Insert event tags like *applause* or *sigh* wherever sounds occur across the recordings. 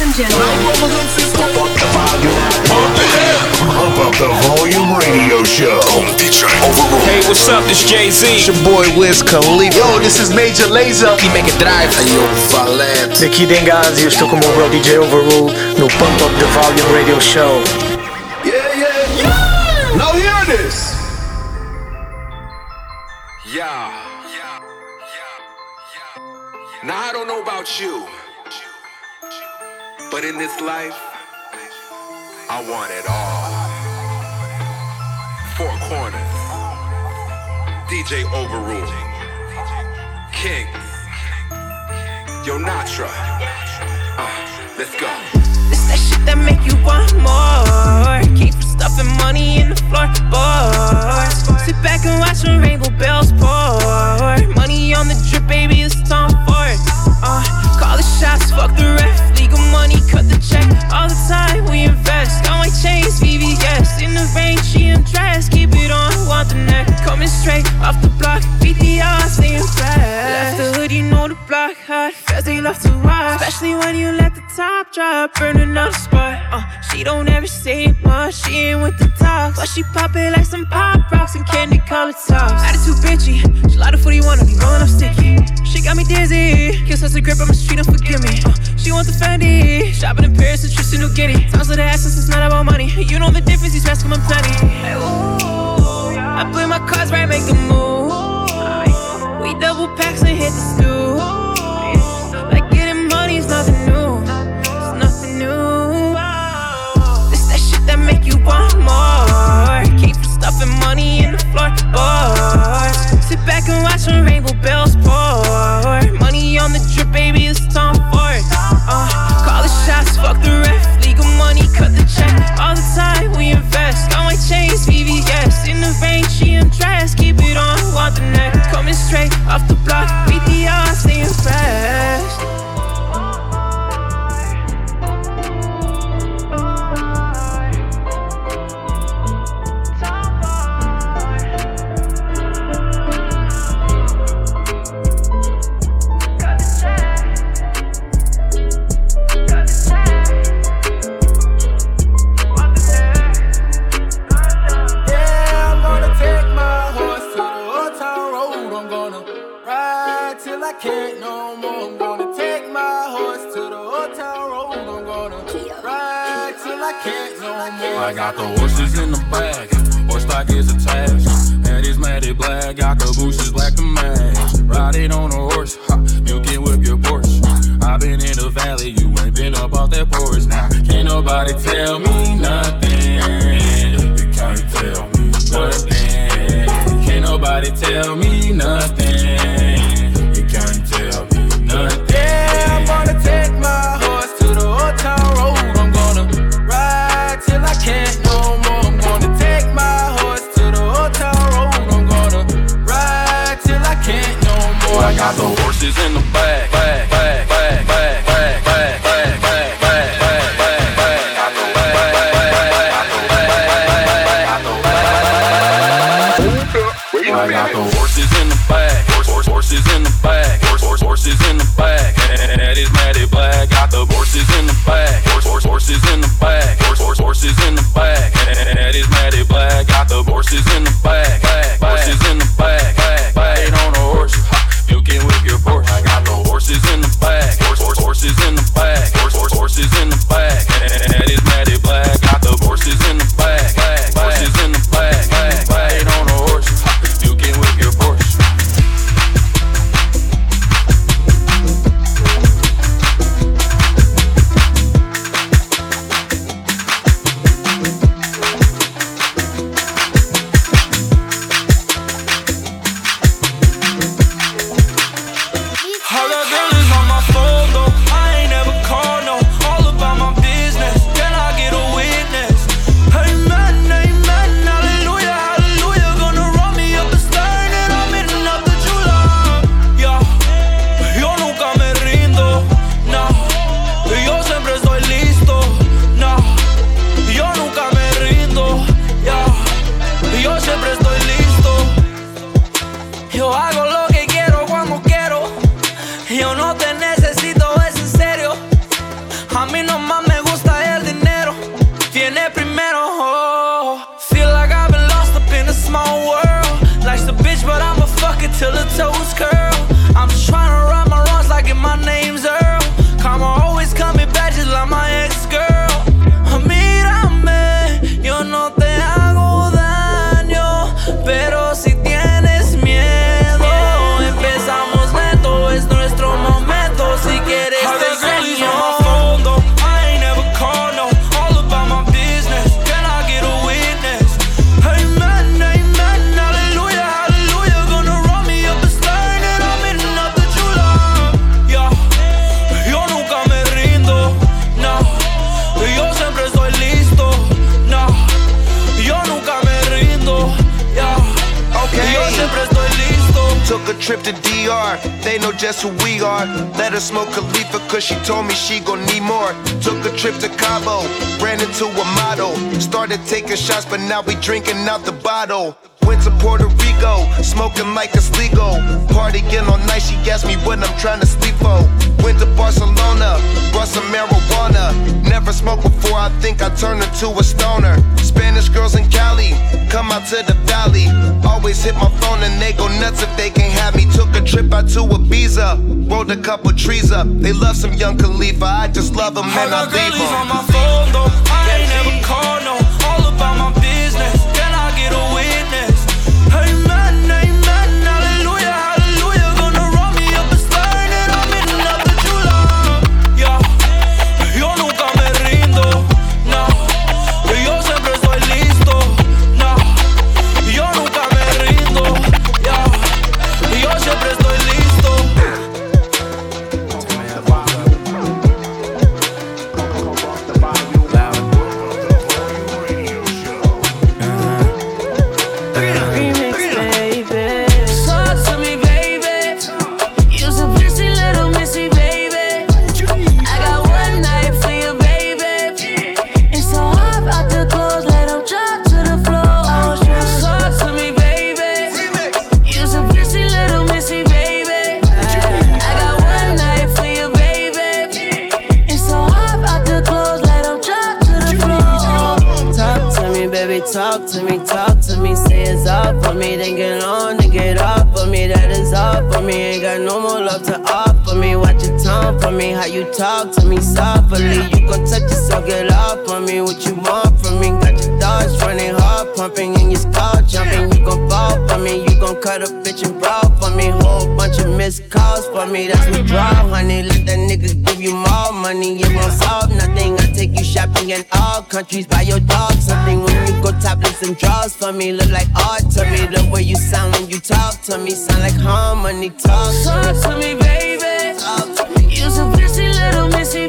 Ladies and gentlemen. Pump up the volume radio show. Hey, what's up? This Jay Z. It's your boy Wiz Khalifa. Yo, this is Major Lazer. E Mega Drive. Yo, Valente. Daqui Dengazi, eu estou com o meu bro DJ Overrule no Pump Up the Volume Radio Show. Yeah, yeah, yeah. Now hear this. Yeah. Now I don't know about you, but in this life, I want it all. Four corners. DJ Overrule. King. Yo Natra. Uh, let's go. It's that shit that make you want more. Keep stuffing money in the floorboards. Sit back and watch the rainbow bells pour. Money on the drip, baby, it's time for it. Uh, She ain't with the talks. But she pop it like some pop rocks and candy colored tops. Attitude bitchy. She light a 41 to be rolling up sticky. She got me dizzy. Kiss us a grip on the street, don't forgive me. Uh, she want the Fendi. Shopping in Paris and trips to New Guinea. Sounds like the essence, it's not about money. You know the difference, these rats come in plenty. Hey, ooh, I play my cards right, make a move. Trip to DR, they know just who we are. Let her smoke Khalifa cause she told me she gon' need more. Took a trip to Cabo, ran into a model. Started taking shots, but now we drinking out the bottle. To Puerto Rico, smoking like a sligo. Partying all night, she asked me what I'm trying to sleep for. Went to Barcelona, brought some marijuana. Never smoked before, I think I turned into a stoner. Spanish girls in Cali, come out to the valley. Always hit my phone and they go nuts if they can't have me. Took a trip out to Ibiza, rolled a couple trees up. They love some young Khalifa, I just love them and I leave them. Missed calls for me, that's withdrawal, honey. Let that nigga give you more money, it won't solve nothing. I take you shopping in all countries, buy your dog something. When you go topless and draws for me, look like art to me. The way you sound when you talk to me, sound like harmony. Talk, talk to me, baby. Talk to me. You some pussy little missy,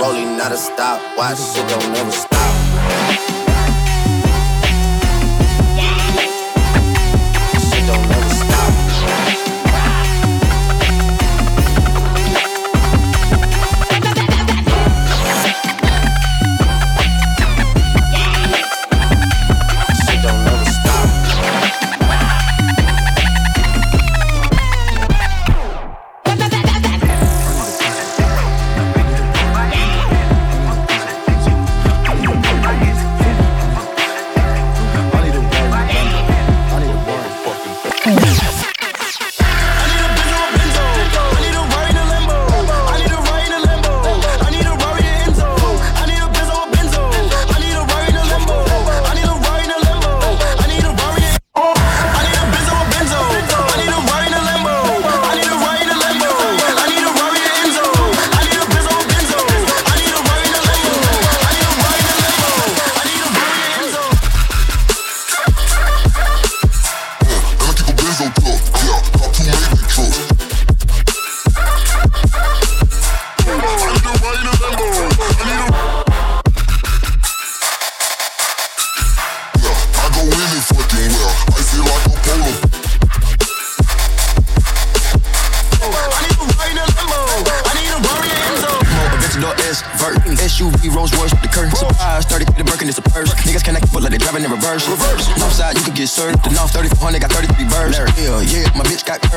rolling, not a stop. Watch shit don't never stop. Shit don't never stop.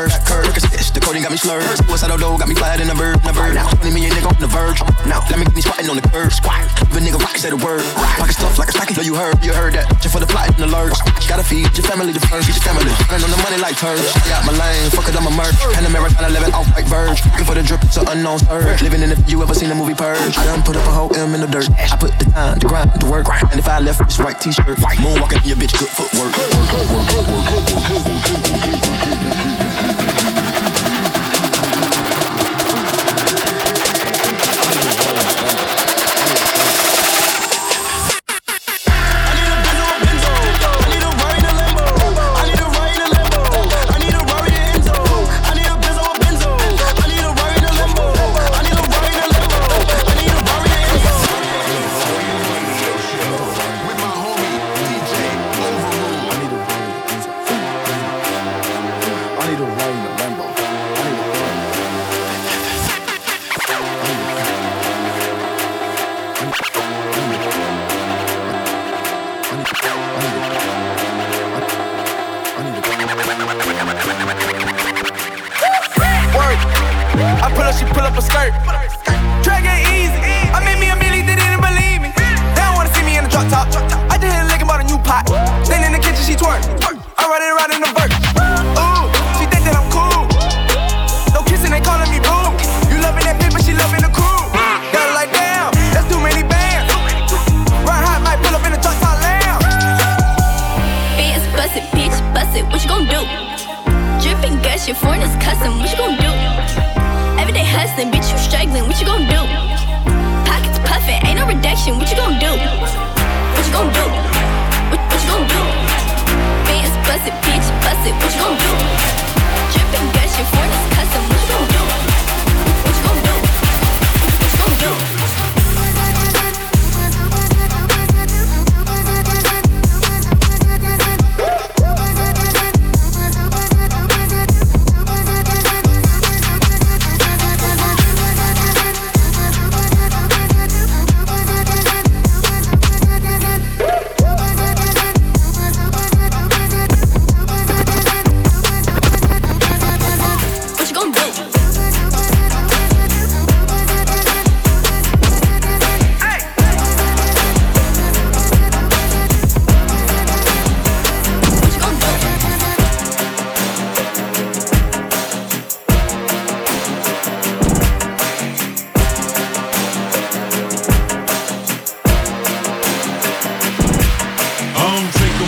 Bitch got The coding got me slurred. What's out got me flying in a bird. In a bird. 20 million nigga on the verge. Now, let me get me squatting on the curb. Squat. If a nigga rock, say the word. Pocket stuff like a stocking, so you heard. You heard that. Just for the plot and the lurch. Gotta feed your family the first. Feed your family. Running on the money like turds. Stay out my lane. Fuck it, I'm a merch. And American 11 off white verge. Looking for the drip, it's an unknown surge. Living in if you ever seen the movie Purge. I done put up a whole M in the dirt. I put the time, the grind, the work. And if I left, it's white t-shirt. Moonwalking your bitch, good footwork. *laughs* see the rain.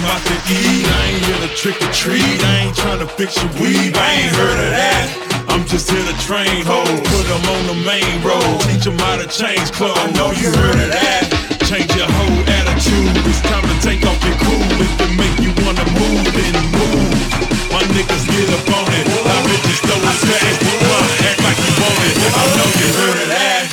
out to eat. I ain't here to trick or treat. I ain't trying to fix your weed. I ain't heard of that. I'm just here to train hoes. Put them on the main road. Teach them how to change clothes. I know you heard of that. Change your whole attitude. It's time to take off your cool. If it make you wanna move, then move. My niggas get up on it. I bitches throw it back. Act like you want it. I know you heard of that.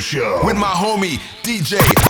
Show. With my homie, DJ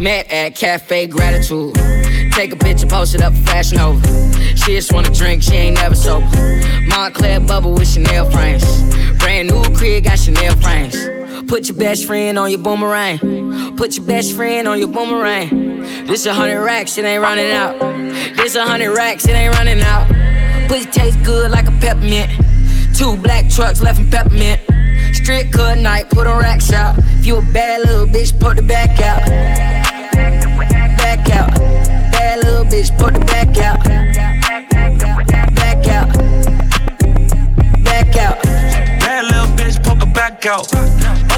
Met at Cafe Gratitude. Take a picture, post it up Fashion Nova. She just wanna drink, she ain't never sober. Moncler bubble with Chanel frames. Brand new crib, got Chanel frames. Put your best friend on your boomerang. Put your best friend on your boomerang. This a hundred racks, it ain't running out. This a hundred racks, it ain't running out. Pussy taste good like a peppermint. Two black trucks left in peppermint. Strip cut night, put on racks out. If you a bad little bitch, put the back out. Bitch, put the back out. Back out. Back out. Bad little bitch, poke her back out.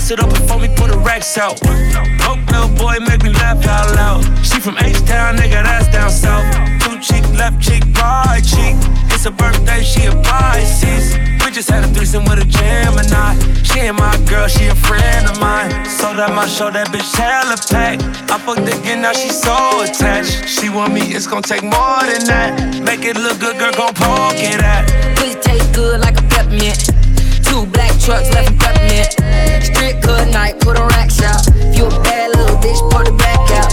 Bust it open for me, put the racks out. Broke little boy, make me laugh out loud. She from H-Town, nigga, that's down south. Two cheek, left cheek, right cheek. It's her birthday, she a Pisces. We just had a threesome with a Gemini. She ain't my girl, she a friend of mine. So that my show, that bitch hella packed. I fucked again, now she so attached. She want me, it's gonna take more than that. Make it look good, girl, gon' poke it at. Pussy taste good like a peppermint. Two black trucks left in peppermint. Strip cut night, put on racks out. If you a bad little bitch, put the back out.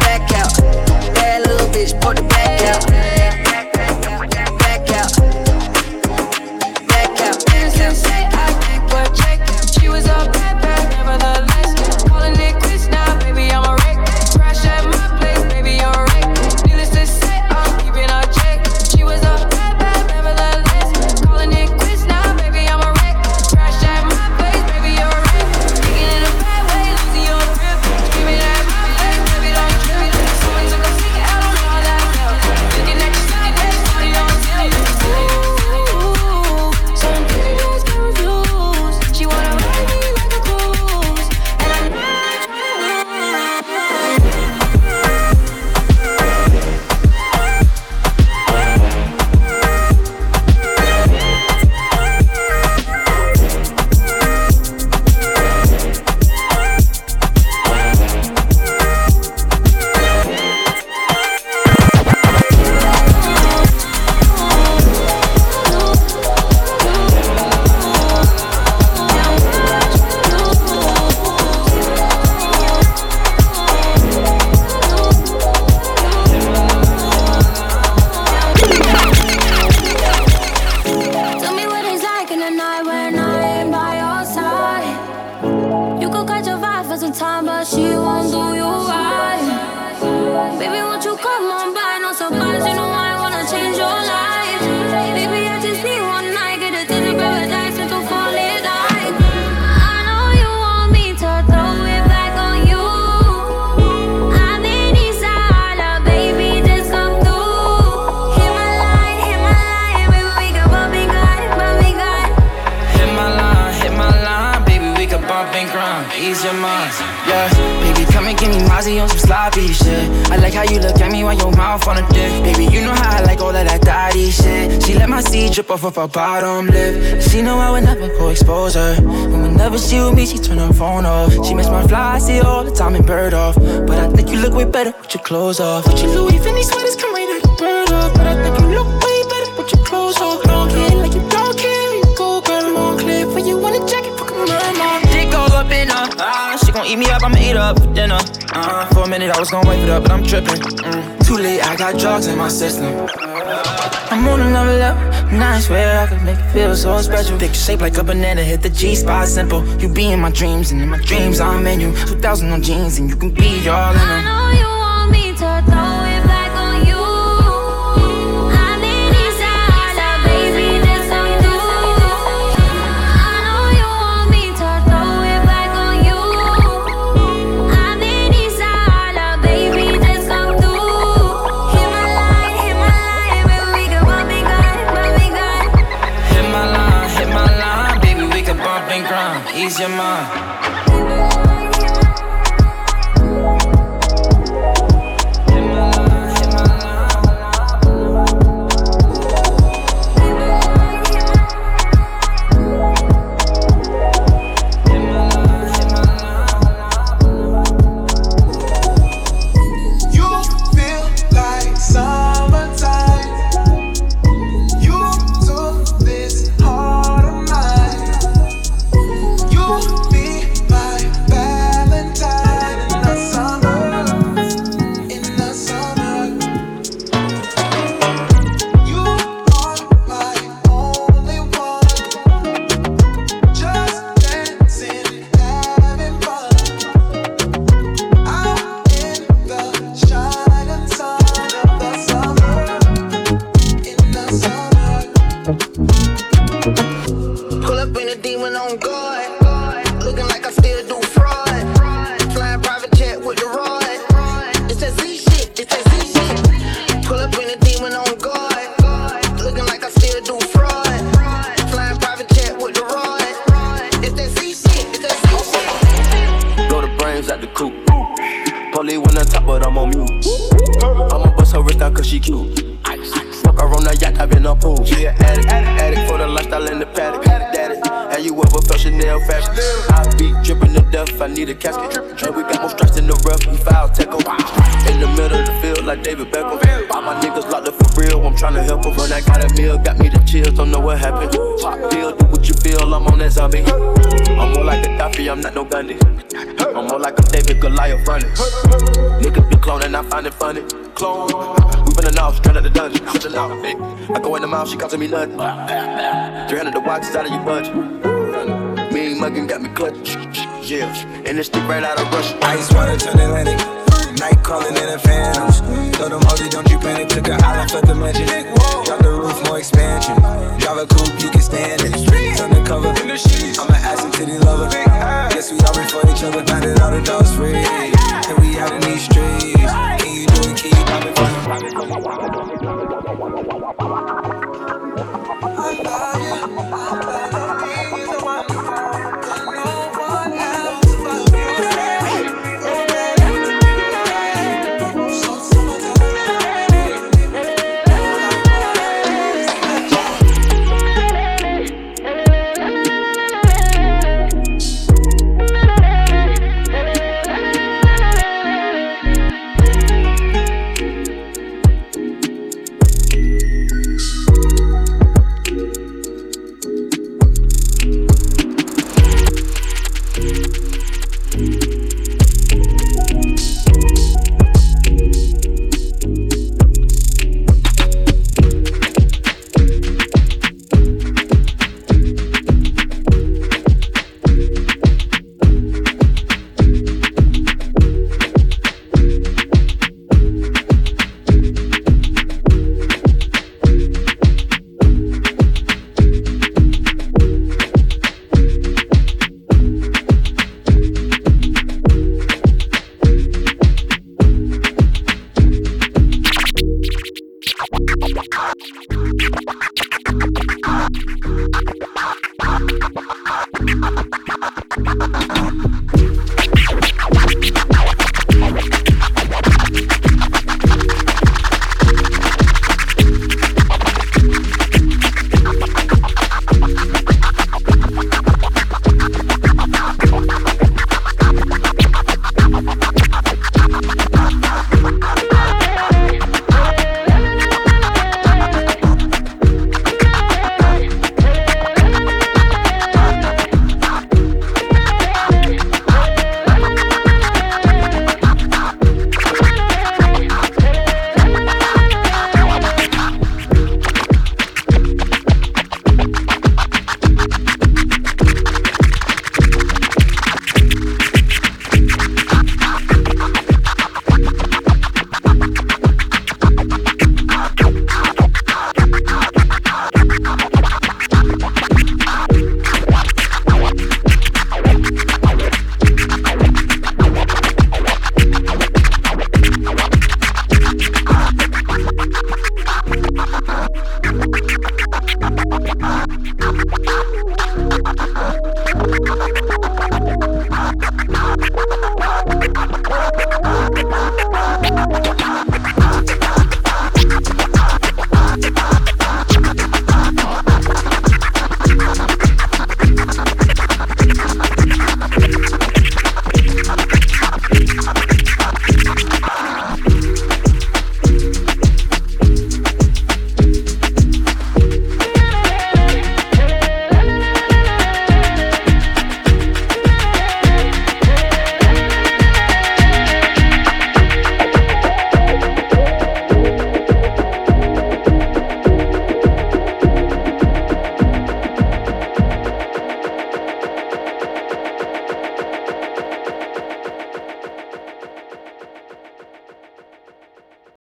Back out. Bad little bitch, put the back out. Mozzie on some sloppy shit. I like how you look at me while your mouth on a dick. Baby, you know how I like all of that daddy shit. She let my seed drip off of her bottom lip. She know I would never go expose her. And whenever she with me, she turn her phone off. She miss my fly, I see all the time in bird off. But I think you look way better with your clothes off. With your Louis Vuitton sweaters, come right out bird off. But I think you look way better with your clothes off. Don't care like you don't care. You go, girl, I'm on clear for you in a gon' eat me up, I'ma eat up for dinner. Uh, for a minute I was gonna wipe it up, but I'm trippin'. Mm. Too late, I got drugs in my system. I'm on another level, and I swear I could make it feel so special. Picture shaped like a banana, hit the G spot simple. You be in my dreams, and in my dreams I'm in you. 2000 on jeans, and you can be all in them. Looking like I tryna help them. When I got a meal, got me the chills, don't know what happened. Pop pill, do what you feel, I'm on that zombie. I'm more like a Gaddafi, I'm not no Gandhi. I'm more like I'm David Goliath running. Niggas be cloning, I find it funny. Clone. We in off, straight out the dungeon. I go in the mouth, she costing me nothing. 300 the watch is out of your budget. Mean muggin' got me clutch. Yeah, and this stick right out of Russia. Ice water turn Atlantic. Night crawling in the phantoms. Told them, holy, don't you panic. Took an island, fled the mansion. Drop the roof, more expansion. Drive a coupe, you can stand it. Turn the cover, I'm an ass and titty lover. Guess we all for each other. Batted all the dogs free. And we out in these streets. Can you do it? Can you pop it? Pop it, pop.